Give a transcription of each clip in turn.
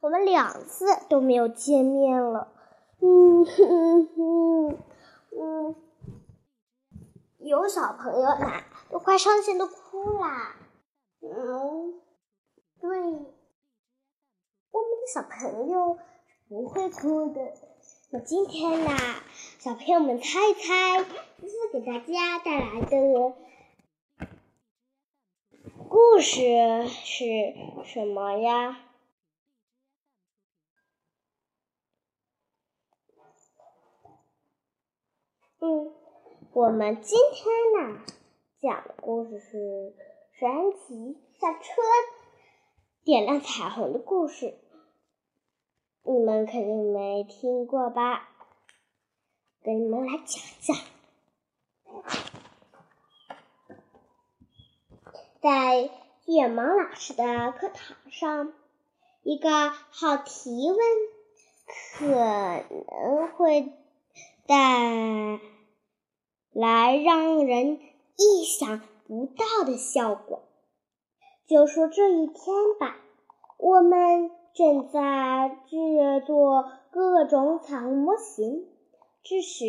我们两次都没有见面了。嗯哼哼，嗯，有小朋友啦，都快伤心的哭啦。嗯，对，我们的小朋友不会哭的。那今天呢，小朋友们猜一猜，这是给大家带来的故事是什么呀？嗯，我们今天呢讲的故事是神奇小车点亮彩虹的故事，你们肯定没听过吧？给你们来讲讲，在卷毛老师的课堂上，一个好提问可能会。带来让人意想不到的效果。就说这一天吧，我们正在制作各种彩虹模型。这时，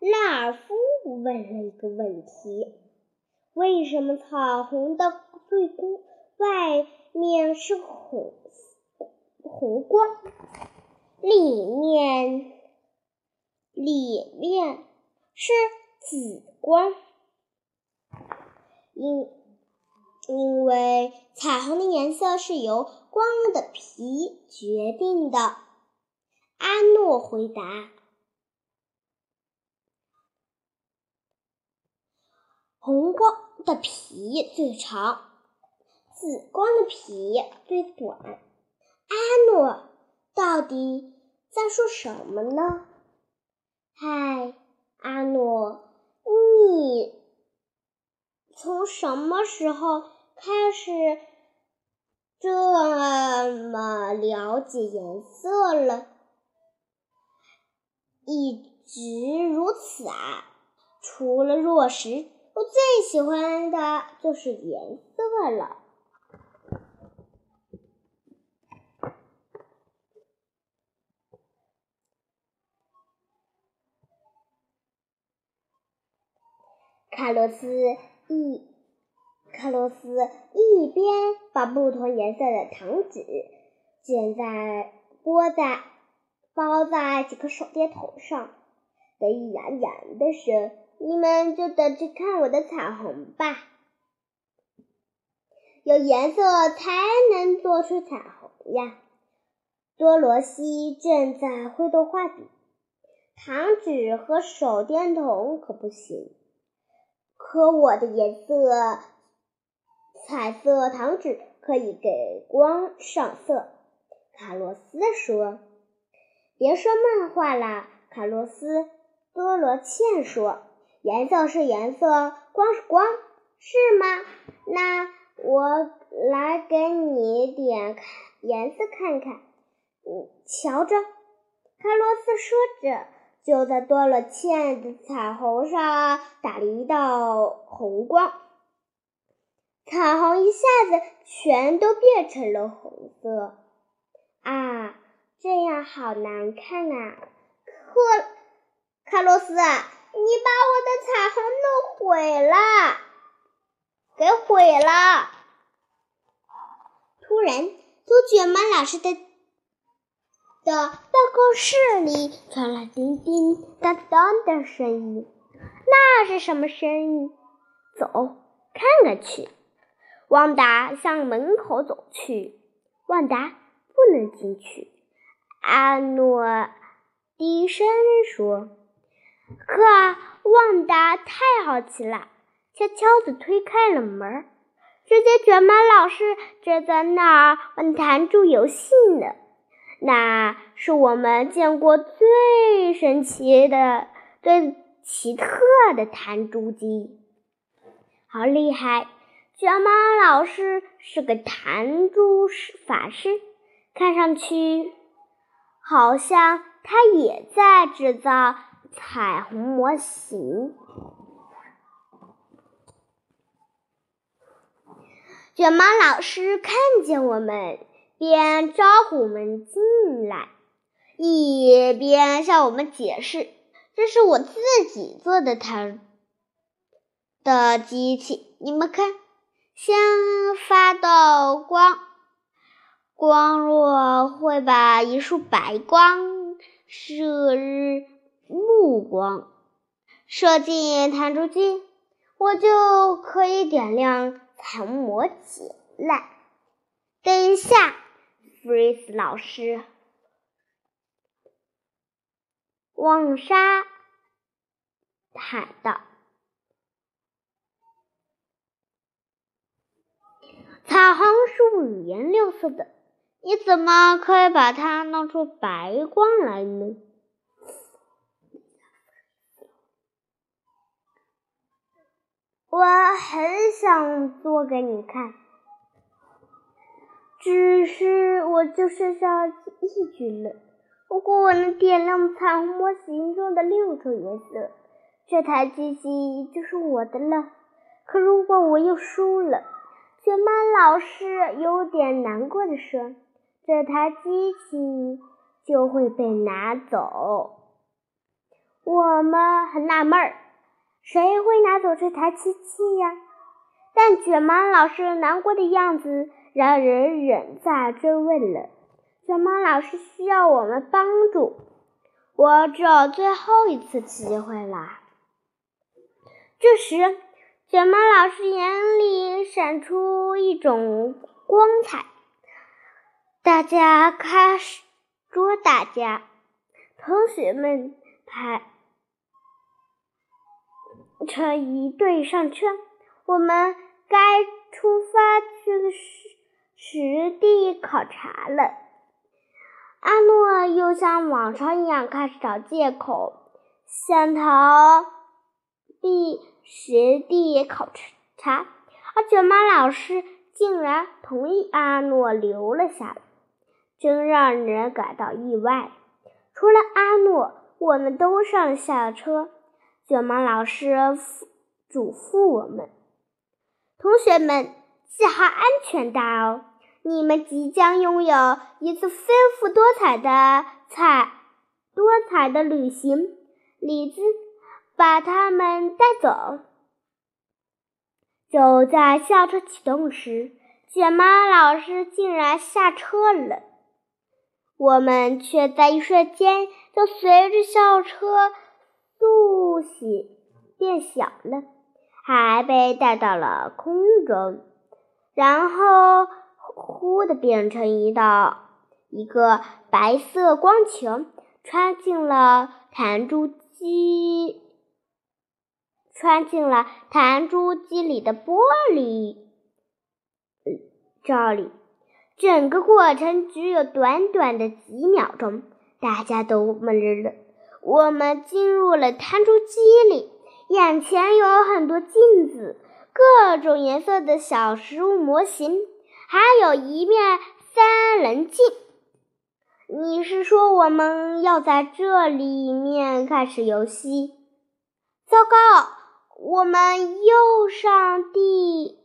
拉尔夫问了一个问题：“为什么彩虹的最外面是红红光，里面？”里面是紫光，因因为彩虹的颜色是由光的皮决定的。阿诺回答：“红光的皮最长，紫光的皮最短。”阿诺到底在说什么呢？嗨，阿诺，你从什么时候开始这么了解颜色了？一直如此啊！除了弱石，我最喜欢的就是颜色了。卡洛斯一，卡洛斯一边把不同颜色的糖纸卷在、包在、包在几个手电筒上，得意洋洋地说：“你们就等着看我的彩虹吧！有颜色才能做出彩虹呀！”多罗西正在挥动画笔，糖纸和手电筒可不行。可我的颜色，彩色糖纸可以给光上色。卡洛斯说：“别说漫画了。”卡洛斯多罗茜说：“颜色是颜色，光是光，是吗？”那我来给你点看颜色看看。嗯瞧着，卡洛斯说着。就在多了茜的彩虹上打了一道红光，彩虹一下子全都变成了红色。啊，这样好难看啊！克卡洛斯，你把我的彩虹弄毁了，给毁了！突然，从卷毛老师的。的办公室里传来叮叮当当的声音，那是什么声音？走，看看去。旺达向门口走去。旺达不能进去。阿诺低声说：“可旺达太好奇了，悄悄地推开了门，只见卷毛老师正在那儿玩弹珠游戏呢。”那是我们见过最神奇的、最奇特的弹珠机，好厉害！卷毛老师是个弹珠法师，看上去好像他也在制造彩虹模型。卷毛老师看见我们。边招呼我们进来，一边向我们解释：“这是我自己做的弹的机器，你们看，先发到光，光若会把一束白光射日目光射进弹珠机，我就可以点亮彩虹魔解来。等一下。”弗瑞斯老师，旺沙喊道：“彩虹是五颜六色的，你怎么可以把它弄出白光来呢？”我很想做给你看。只是我就剩下一句了。如果我能点亮彩虹模型中的六种颜色，这台机器就是我的了。可如果我又输了，卷毛老师有点难过的说：“这台机器就会被拿走。”我们很纳闷儿，谁会拿走这台机器呀？但卷毛老师难过的样子。让人忍在追问了。卷毛老师需要我们帮助，我只有最后一次机会了。这时，卷毛老师眼里闪出一种光彩，大家开始捉大家。同学们排成一队上车，我们该出发去的是。实地考察了，阿诺又像往常一样开始找借口，想逃避实地考察，而卷毛老师竟然同意阿诺留了下来，真让人感到意外。除了阿诺，我们都上下车。卷毛老师嘱咐我们：“同学们，系好安全带哦。”你们即将拥有一次丰富多彩的彩多彩的旅行。李子把他们带走。就在校车启动时，卷毛老师竟然下车了。我们却在一瞬间就随着校车速写变小了，还被带到了空中，然后。忽的变成一道一个白色光球，穿进了弹珠机，穿进了弹珠机里的玻璃罩里。整个过程只有短短的几秒钟，大家都懵了。我们进入了弹珠机里，眼前有很多镜子，各种颜色的小食物模型。还有一面三棱镜，你是说我们要在这里面开始游戏？糟糕，我们又上第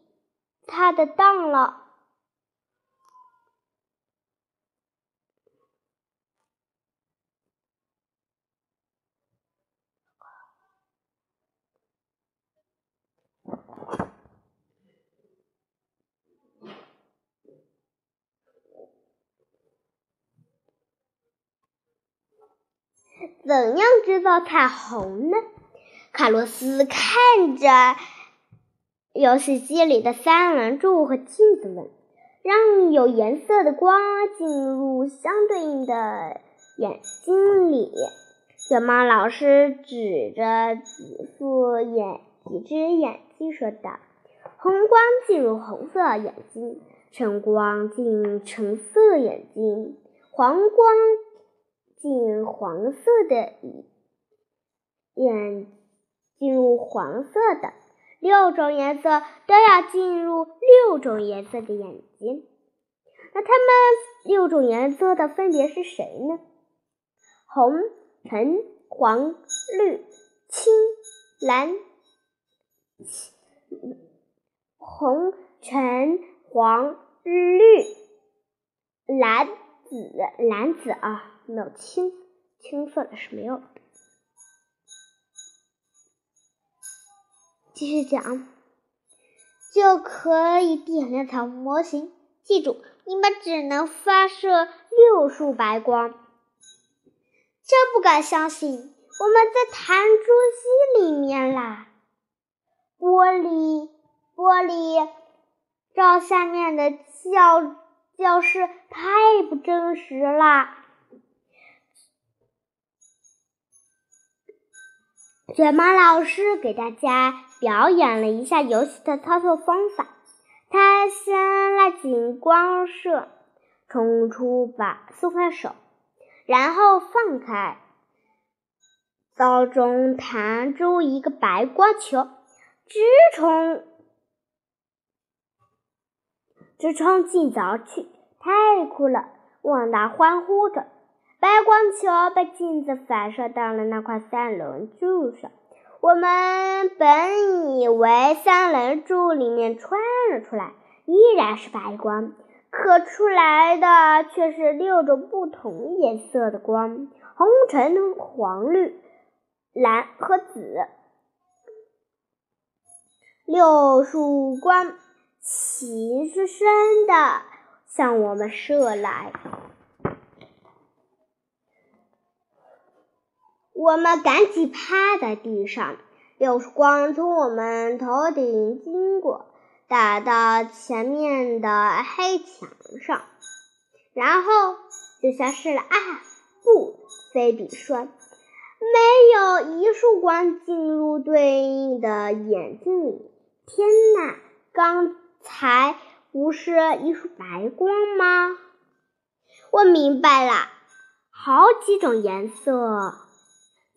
他的当了。怎样制造彩虹呢？卡洛斯看着游戏机里的三棱柱和镜子问：“让有颜色的光进入相对应的眼睛里。”卷毛老师指着几副眼、几只眼睛说道：“红光进入红色眼睛，橙光进橙色眼睛，黄光。”进黄色的眼，进入黄色的六种颜色都要进入六种颜色的眼睛。那它们六种颜色的分别是谁呢？红、橙、黄、绿、青、蓝。红、橙、黄、绿、蓝紫蓝紫啊，没有青青色的是没有。继续讲，就可以点亮彩虹模型。记住，你们只能发射六束白光。真不敢相信，我们在弹珠机里面啦！玻璃，玻璃，照下面的教教室太不真实啦！卷毛老师给大家表演了一下游戏的操作方法。他先拉紧光射，冲出把松开手，然后放开，刀中弹出一个白光球，直冲直冲进凿去，太酷了！旺达欢呼着。白光球被镜子反射到了那块三棱柱上。我们本以为三棱柱里面穿了出来，依然是白光，可出来的却是六种不同颜色的光：红、橙、黄、绿、蓝和紫。六束光齐刷刷的向我们射来。我们赶紧趴在地上，有光从我们头顶经过，打到前面的黑墙上，然后就消失了。啊，不，菲比说，没有一束光进入对应的眼睛里。天哪，刚才不是一束白光吗？我明白了，好几种颜色。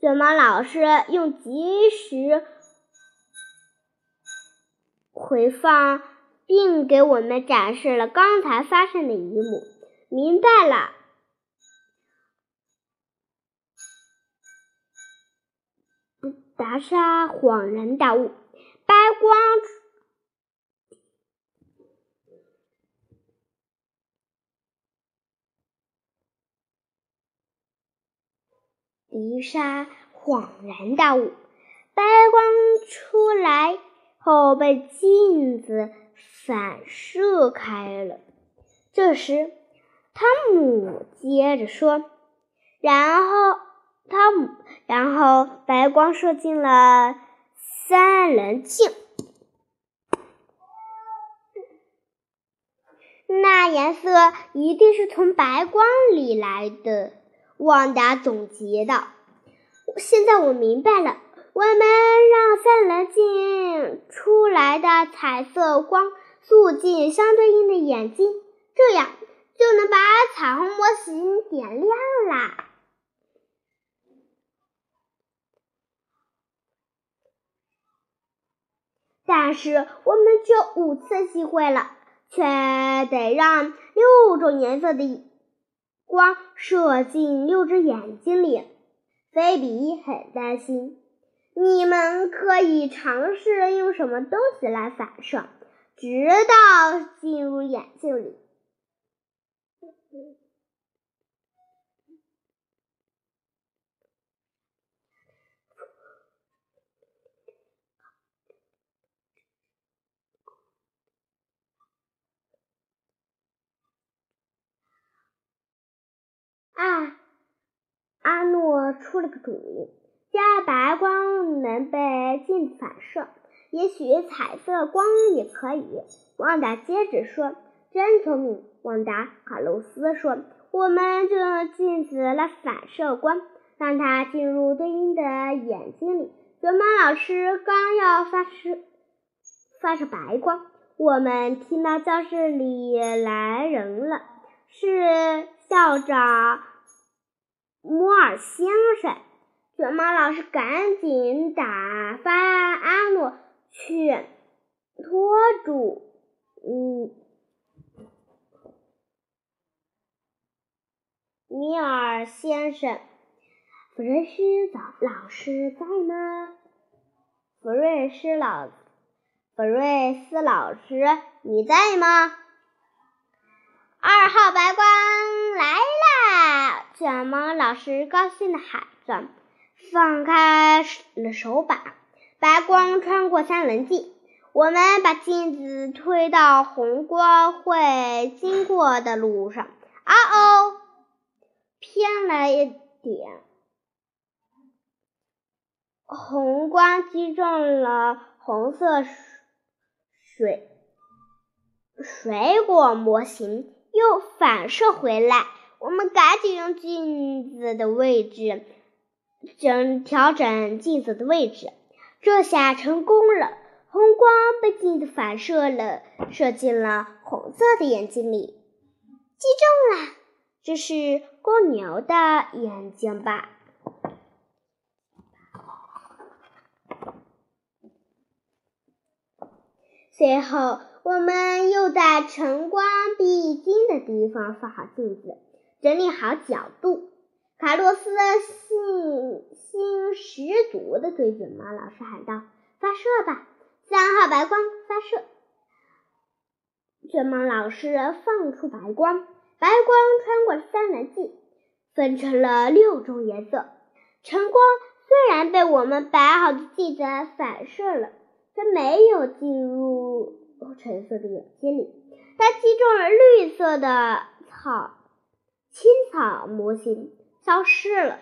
怎么老师用及时回放，并给我们展示了刚才发生的一幕。明白了，达莎恍然大悟，白光。迪莎恍然大悟，白光出来后被镜子反射开了。这时，汤姆接着说：“然后，汤姆，然后白光射进了三棱镜，那颜色一定是从白光里来的。”旺达总结道：“现在我明白了，我们让三棱镜出来的彩色光速进相对应的眼睛，这样就能把彩虹模型点亮啦。但是我们只有五次机会了，却得让六种颜色的。”光射进六只眼睛里，菲比很担心。你们可以尝试用什么东西来反射，直到进入眼睛里。啊，阿诺出了个主意，加白光能被镜子反射，也许彩色光也可以。旺达接着说：“真聪明，旺达。”卡洛斯说：“我们就用镜子来反射光，让它进入对应的眼睛里。”卷毛老师刚要发射发射白光，我们听到教室里来人了，是。校长摩尔先生，卷毛老师赶紧打发阿诺去拖住，嗯，米尔先生，弗瑞斯老老师在吗？弗瑞斯老，弗瑞斯老师，你在吗？二号白光来啦！卷毛。老师高兴的喊着，放开了手把。白光穿过三棱镜，我们把镜子推到红光会经过的路上。啊哦，偏了一点，红光击中了红色水水果模型，又反射回来。我们赶紧用镜子的位置整调整镜子的位置，这下成功了。红光被镜子反射了，射进了红色的眼睛里，击中了。这是公牛的眼睛吧？随后，我们又在晨光必经的地方放好镜子。整理好角度，卡洛斯信心十足地对卷毛老师喊道：“发射吧，三号白光发射！”卷毛老师放出白光，白光穿过三棱镜，分成了六种颜色。晨光虽然被我们摆好的镜子反射了，却没有进入橙色的眼睛里，它击中了绿色的草。青草模型消失了，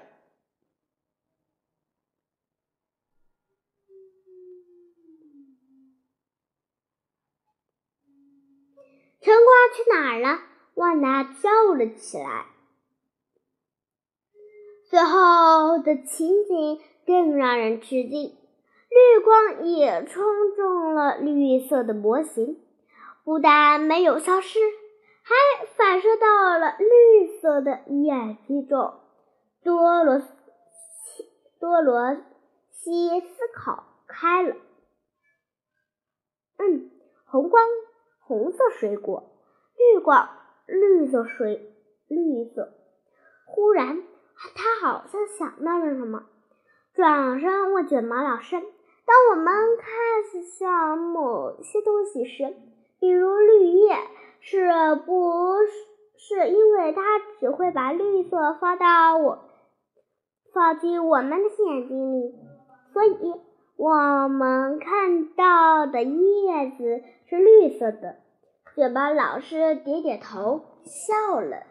晨光去哪儿了？旺达叫了起来。最后的情景更让人吃惊，绿光也冲中了绿色的模型，不但没有消失。还反射到了绿色的眼睛中。多罗西多罗西思考开了。嗯，红光，红色水果；绿光，绿色水，绿色。忽然，他好像想到了什么，转身问卷毛老师：“当我们看向某些东西时，比如绿叶。”是不是因为它只会把绿色放到我放进我们的眼睛里，所以我们看到的叶子是绿色的？卷毛老师点点头，笑了。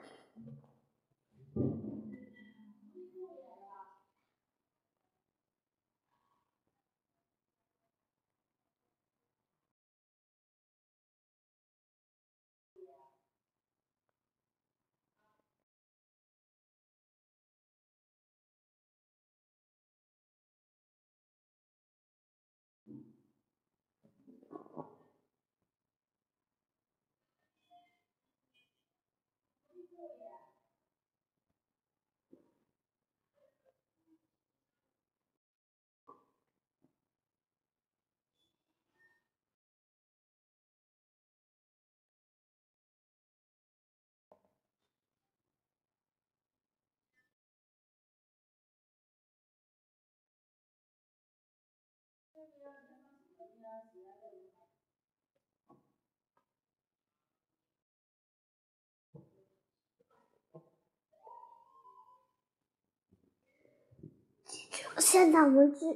现在我们知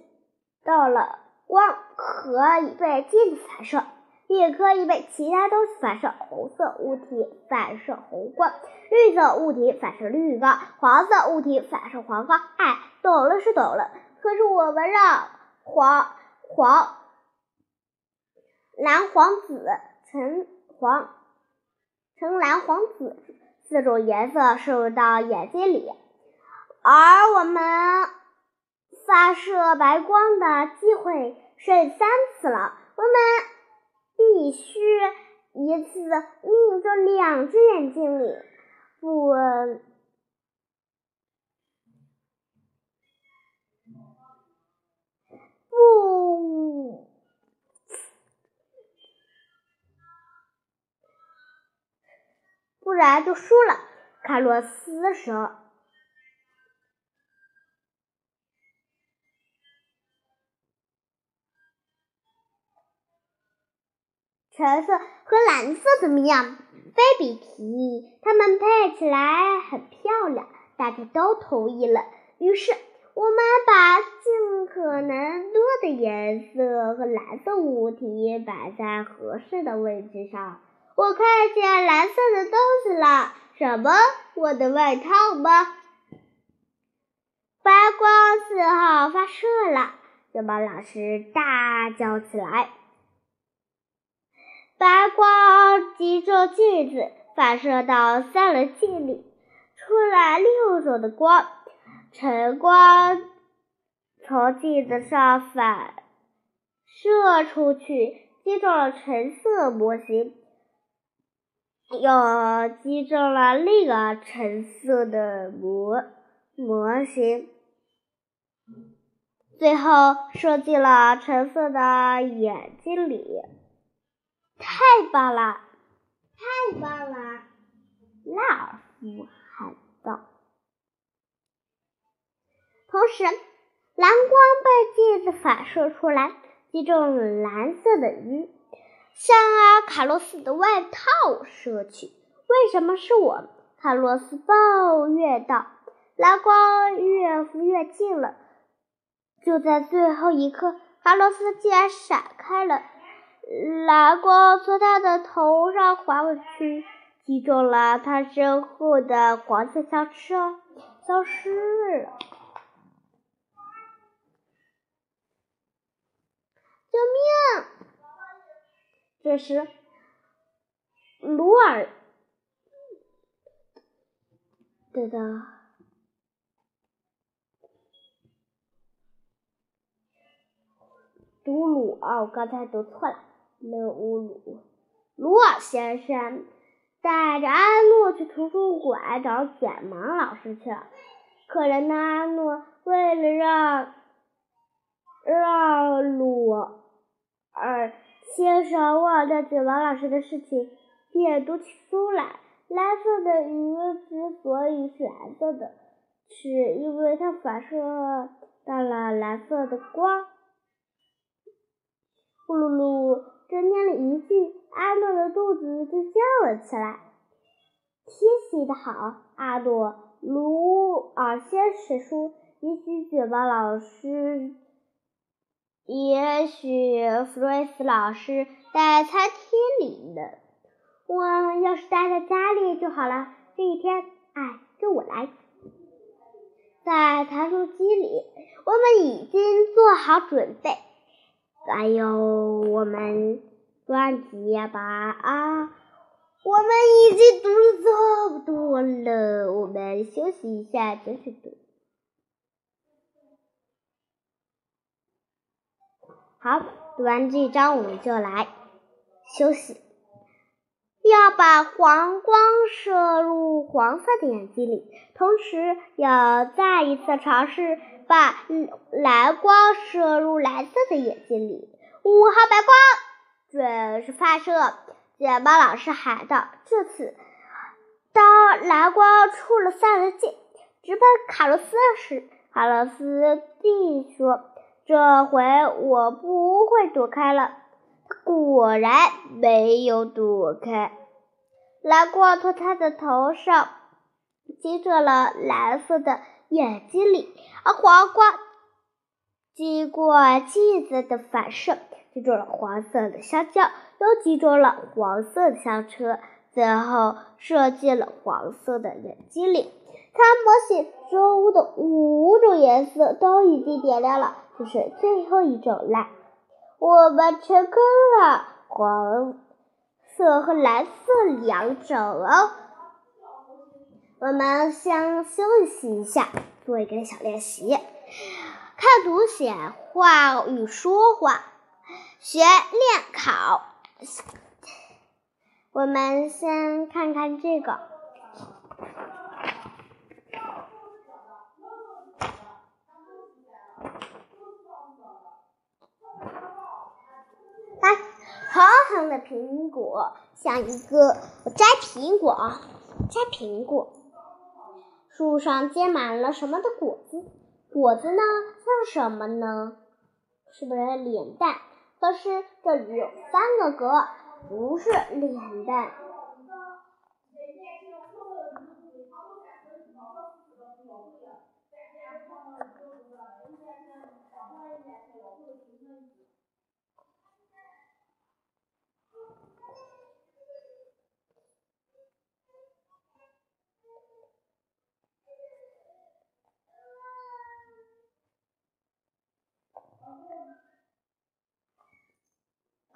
道了，光可以被镜子反射，也可以被其他东西反射。红色物体反射红光，绿色物体反射绿光，黄色物体反射黄光。哎，懂了是懂了，可是我们让黄黄蓝、黄、紫、橙、黄、橙、蓝、黄、紫四种颜色射入到眼睛里，而我们。发射白光的机会剩三次了，我们必须一次命中两只眼睛里，不不，不然就输了。卡洛斯说。橙色和蓝色怎么样？菲比提议，它们配起来很漂亮。大家都同意了。于是，我们把尽可能多的颜色和蓝色物体摆在合适的位置上。我看见蓝色的东西了，什么？我的外套吗？发光四号发射了，雪豹老师大叫起来。白光击中镜子，反射到三棱镜里，出来六种的光。晨光从镜子上反射出去，击中了橙色模型。又击中了另一个橙色的模模型，最后射进了橙色的眼睛里。太棒了，太棒了！拉尔夫喊道。同时，蓝光被镜子反射出来，击中蓝色的鱼。向阿卡洛斯的外套射去。为什么是我？卡洛斯抱怨道。蓝光越浮越近了。就在最后一刻，卡洛斯竟然闪开了。蓝光从他的头上划过去，击中了他身后的黄色香车，消失了。救命！这时，鲁尔，对的，鲁鲁啊，我刚才读错了，鲁乌鲁，鲁尔先生带着安诺去图书馆找卷毛老师去了。可怜的安诺为了让让鲁尔。先生忘掉卷毛老师的事情，便读起书来。蓝色的鱼之所以是蓝色的，是因为它反射到了蓝色的光。呼噜噜，只念了一句，阿诺的肚子就叫了起来。天气的好，阿诺。卢尔先生说：“也许卷毛老师。”也许弗瑞斯老师在餐厅里呢。我要是待在家里就好了。这一天，哎，跟我来。在弹书机里，我们已经做好准备。还有我们专辑吧啊！我们已经读了这么多了，我们休息一下继续读。好，读完这一章我们就来休息。要把黄光射入黄色的眼睛里，同时要再一次尝试把蓝光射入蓝色的眼睛里。五号白光准时发射，卷毛老师喊道。这次，当蓝光出了三棱镜，直奔卡洛斯时，卡洛斯弟说。这回我不会躲开了。果然没有躲开，蓝光从他的头上击中了蓝色的眼睛里，而黄瓜经过镜子的反射，击中了黄色的香蕉，又击中了黄色的香车，最后射进了黄色的眼睛里。它模型中的五种颜色都已经点亮了。就是最后一种了，我们成功了，黄色和蓝色两种哦。我们先休息一下，做一个小练习，看图写话与说话，学练考。我们先看看这个。长长的苹果像一个我摘苹果，摘苹果。树上结满了什么的果子？果子呢？像什么呢？是不是脸蛋？可是这里有三个格，不是脸蛋。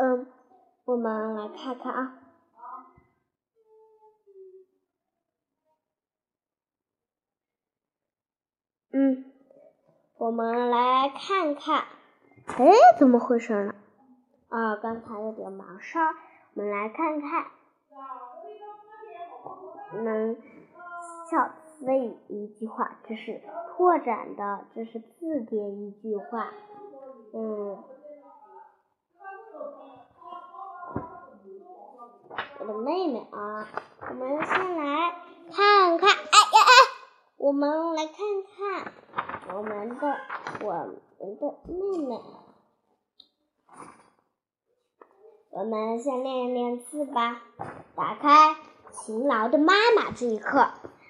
嗯我们来看看啊。嗯，我们来看看，哎，怎么回事呢？啊，刚才有点忙事儿，我们来看看，能小词语一句话，这是拓展的，这是字典一句话，嗯，我的妹妹啊，我们先来看看，哎呀哎。我们来看看我们的我们的妹妹，我们先练一练字吧。打开“勤劳的妈妈”这一课，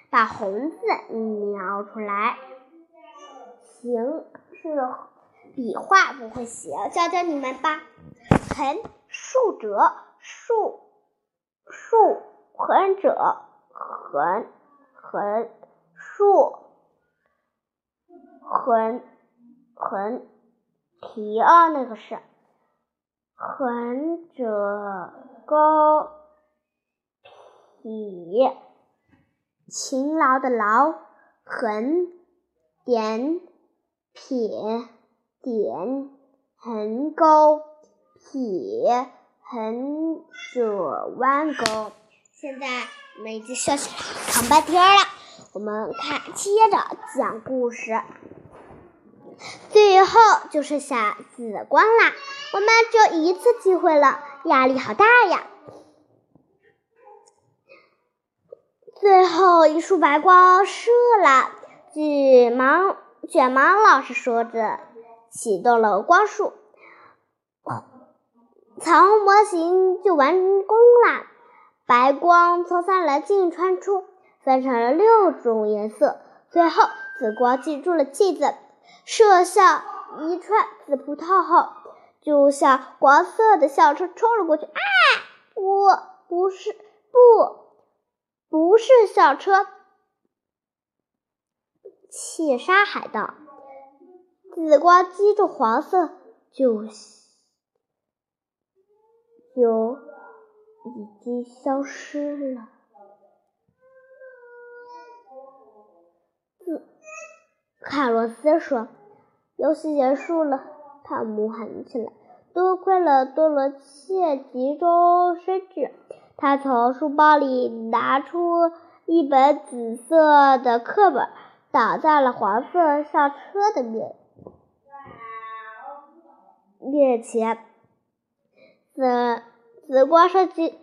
把红字描出来。行是笔画不会写，教教你们吧。横竖折竖竖横者横横。竖横横提啊，那个是横者高撇，勤劳的劳，横点撇点横钩撇横折弯钩。现在我们已经学起来长半天了。我们看，接着讲故事。最后就剩下紫光啦，我们只有一次机会了，压力好大呀！最后一束白光射了，卷毛卷毛老师说着，启动了光束，彩虹模型就完工了。白光从三棱镜穿出。分成了六种颜色，最后紫光记住了记子，射向一串紫葡萄后，就向黄色的校车冲了过去。啊！不，不是，不，不是校车，窃杀海盗。紫光击中黄色，就就已经消失了。卡洛斯说：“游戏结束了。”汤姆喊起来：“多亏了多罗切集中生智，他从书包里拿出一本紫色的课本，挡在了黄色校车的面面前。紫紫光射击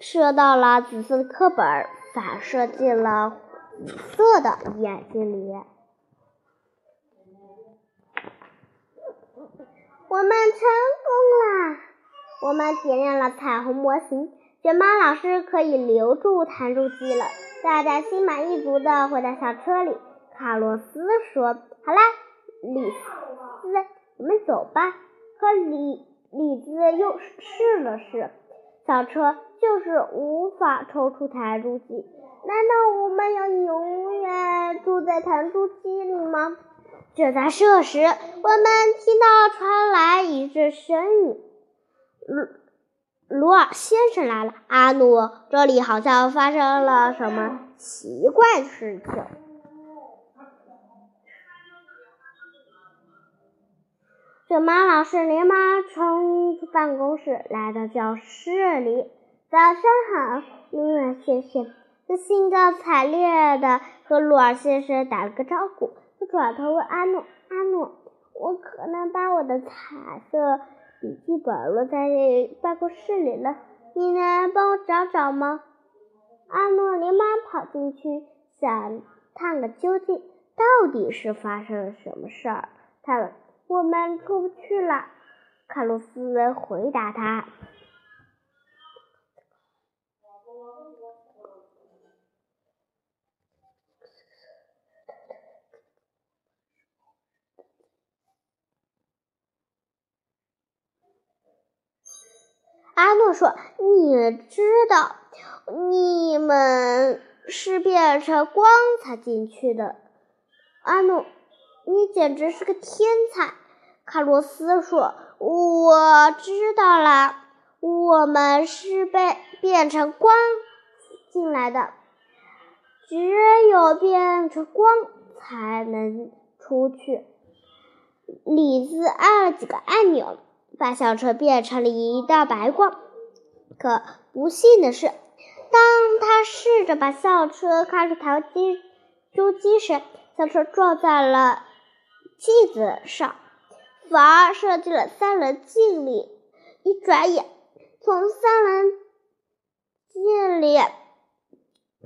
射到了紫色的课本，反射进了紫色的眼睛里。”我们成功了！我们点亮了彩虹模型，卷毛老师可以留住弹珠机了。大家心满意足地回到校车里。卡洛斯说：“好啦，李斯，我们走吧。”可李李子又试了试，小车就是无法抽出弹珠机。难道我们要永远住在弹珠机里吗？就在这时，我们听到传来一阵声音：“鲁鲁尔先生来了。”阿努，这里好像发生了什么奇怪的事情。卷毛老师连忙冲出办公室，来到教室里。早上好，鲁尔先生。他兴高采烈地和鲁尔先生打了个招呼。他转头问阿诺：“阿诺，我可能把我的彩色笔记本落在办公室里了，你能帮我找找吗？”阿诺连忙跑进去，想探个究竟，到底是发生了什么事儿。他：“我们出不去了。”卡洛斯回答他。阿诺说：“你知道，你们是变成光才进去的。”阿诺，你简直是个天才！卡洛斯说：“我知道了，我们是被变成光进来的，只有变成光才能出去。李子按了几个按钮，把校车变成了一道白光。可不幸的是，当他试着把校车开出台阶珠机时，校车撞在了镜子上，反而射进了三棱镜里。一转眼，从三棱镜里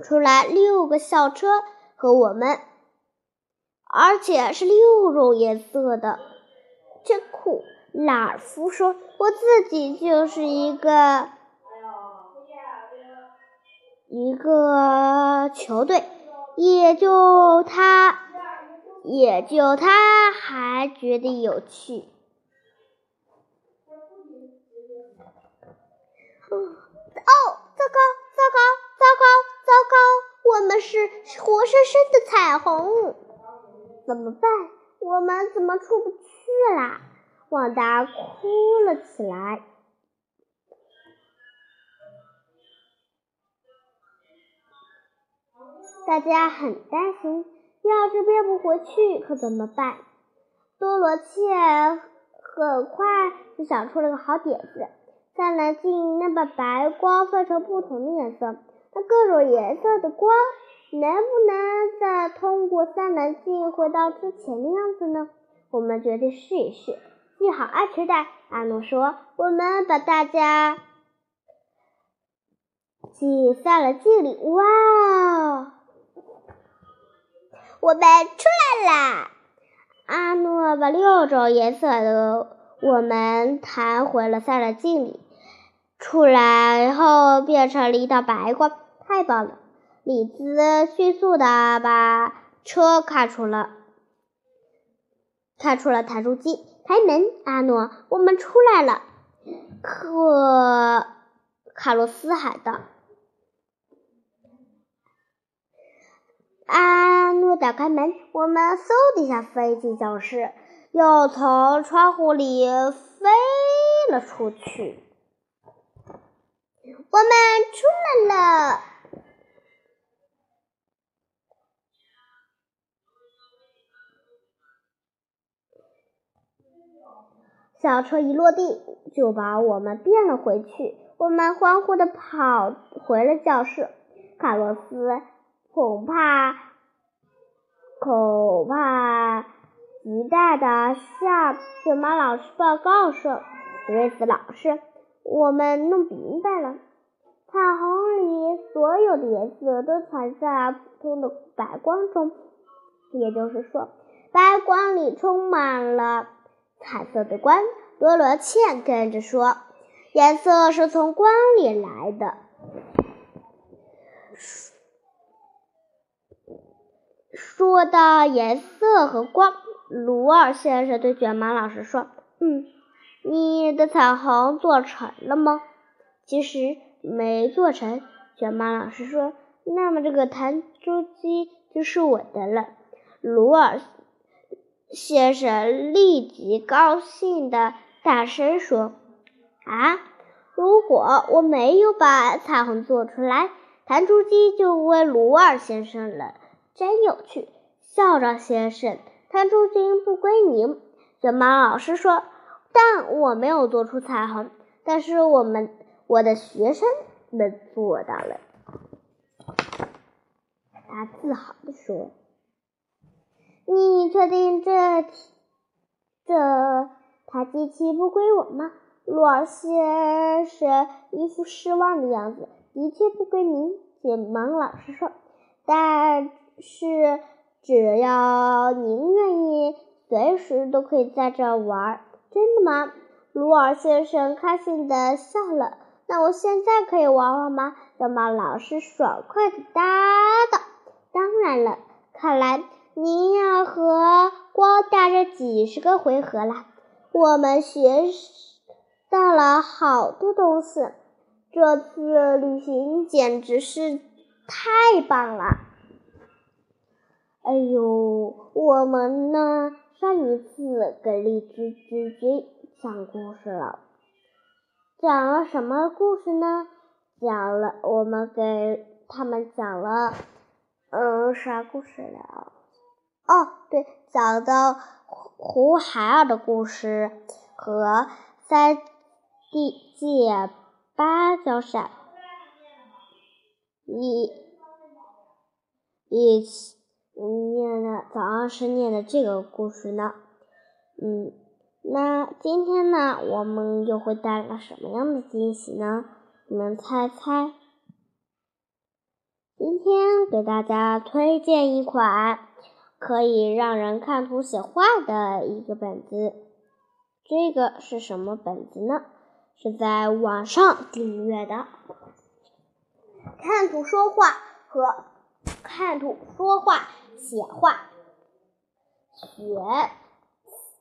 出来六个校车和我们。而且是六种颜色的，真酷！拉尔夫说：“我自己就是一个一个球队，也就他，也就他还觉得有趣。”哦，糟糕，糟糕，糟糕，糟糕！我们是活生生的彩虹。怎么办？我们怎么出不去啦？旺达哭了起来。大家很担心，要是变不回去可怎么办？多罗切很快就想出了个好点子：三棱镜能把白光分成不同的颜色，那各种颜色的光。能不能再通过三棱镜回到之前的样子呢？我们决定试一试。系好安全带，阿诺说：“我们把大家挤三棱镜里。”哇！我们出来啦！阿诺把六种颜色的我们弹回了三棱镜里，出来后变成了一道白光，太棒了！李兹迅速的把车开出了，开出了弹出机。开门，阿诺，我们出来了。可卡洛斯喊道。阿诺打开门，我们嗖的一下飞进教室，又从窗户里飞了出去。我们出来了。小车一落地，就把我们变了回去。我们欢呼的跑回了教室。卡洛斯恐怕恐怕急待的向卷毛老师报告说：“瑞斯老师，我们弄明白了，彩虹里所有的颜色都藏在普通的白光中，也就是说，白光里充满了。”彩色的光，多罗茜跟着说：“颜色是从光里来的。”说到颜色和光，鲁尔先生对卷毛老师说：“嗯，你的彩虹做成了吗？”“其实没做成。”卷毛老师说。“那么这个弹珠机就是我的了。”鲁尔。先生立即高兴的大声说：“啊，如果我没有把彩虹做出来，弹珠机就归鲁尔先生了，真有趣。”校长先生，弹珠君不归您。卷毛老师说：“但我没有做出彩虹，但是我们我的学生们做到了。”他自豪地说。你确定这这台机器不归我吗？洛尔先生一副失望的样子。的确不归您，卷毛老师说。但是只要您愿意，随时都可以在这玩。真的吗？鲁尔先生开心的笑了。那我现在可以玩玩吗？卷毛老师爽快的答道：“当然了，看来。”您要和光打着几十个回合了，我们学到了好多东西，这次旅行简直是太棒了！哎呦，我们呢？上一次给荔枝之君讲故事了，讲了什么故事呢？讲了，我们给他们讲了，嗯，啥故事了？哦，对，讲的胡孩儿的故事和三弟借芭蕉扇，一一起念的早上是念的这个故事呢。嗯，那今天呢，我们又会带来什么样的惊喜呢？你们猜猜？今天给大家推荐一款可以让人看图写画的一个本子。这个是什么本子呢？是在网上订阅的。看图说话和看图说话写画学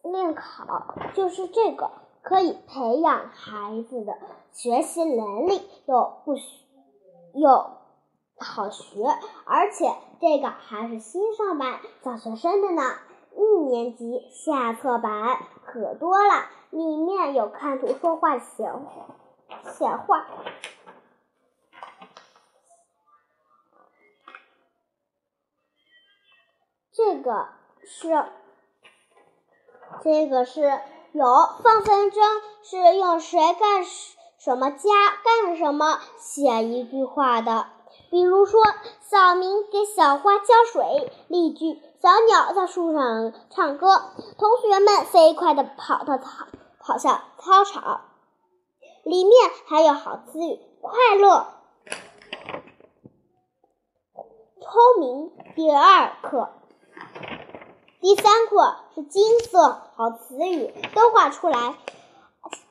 练考，就是这个可以培养孩子的学习能力，又不又。好学，而且这个还是新上版小学生的呢，一年级下册版可多了，里面有看图说话写写画，这个是这个是有放风筝，是用谁干什么家干什么写一句话的。比如说，小明给小花浇水。例句：小鸟在树上唱歌。同学们飞快地跑到操，跑向操场。里面还有好词语：快乐、聪明。第二课，第三课是金色好词语，都画出来。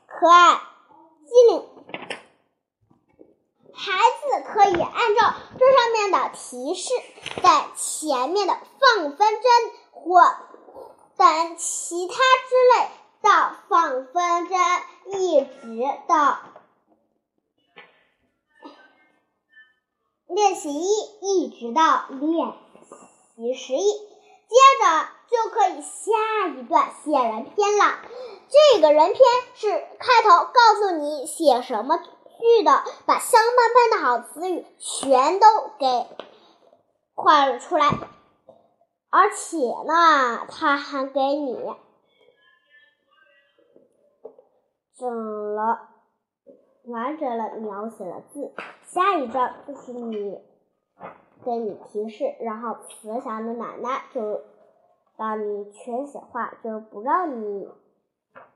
可爱、机灵。孩子可以按照这上面的提示，在前面的放风筝或等其他之类到放风筝，一直到练习一，一直到练习十一，接着就可以下一段写人篇了。这个人篇是开头告诉你写什么。句的把香喷喷的好词语全都给画了出来，而且呢，他还给你整了完整了描写了字。下一段就是你给你提示，然后慈祥的奶奶就让你全写话，就不让你，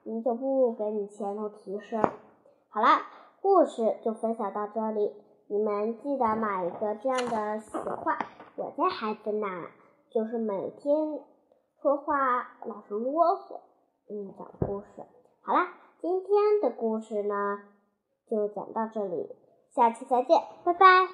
你就不给你前头提示。好了。故事就分享到这里，你们记得买一个这样的写画。我家孩子呢，就是每天说话老是啰嗦，嗯，讲故事。好啦，今天的故事呢就讲到这里，下期再见，拜拜。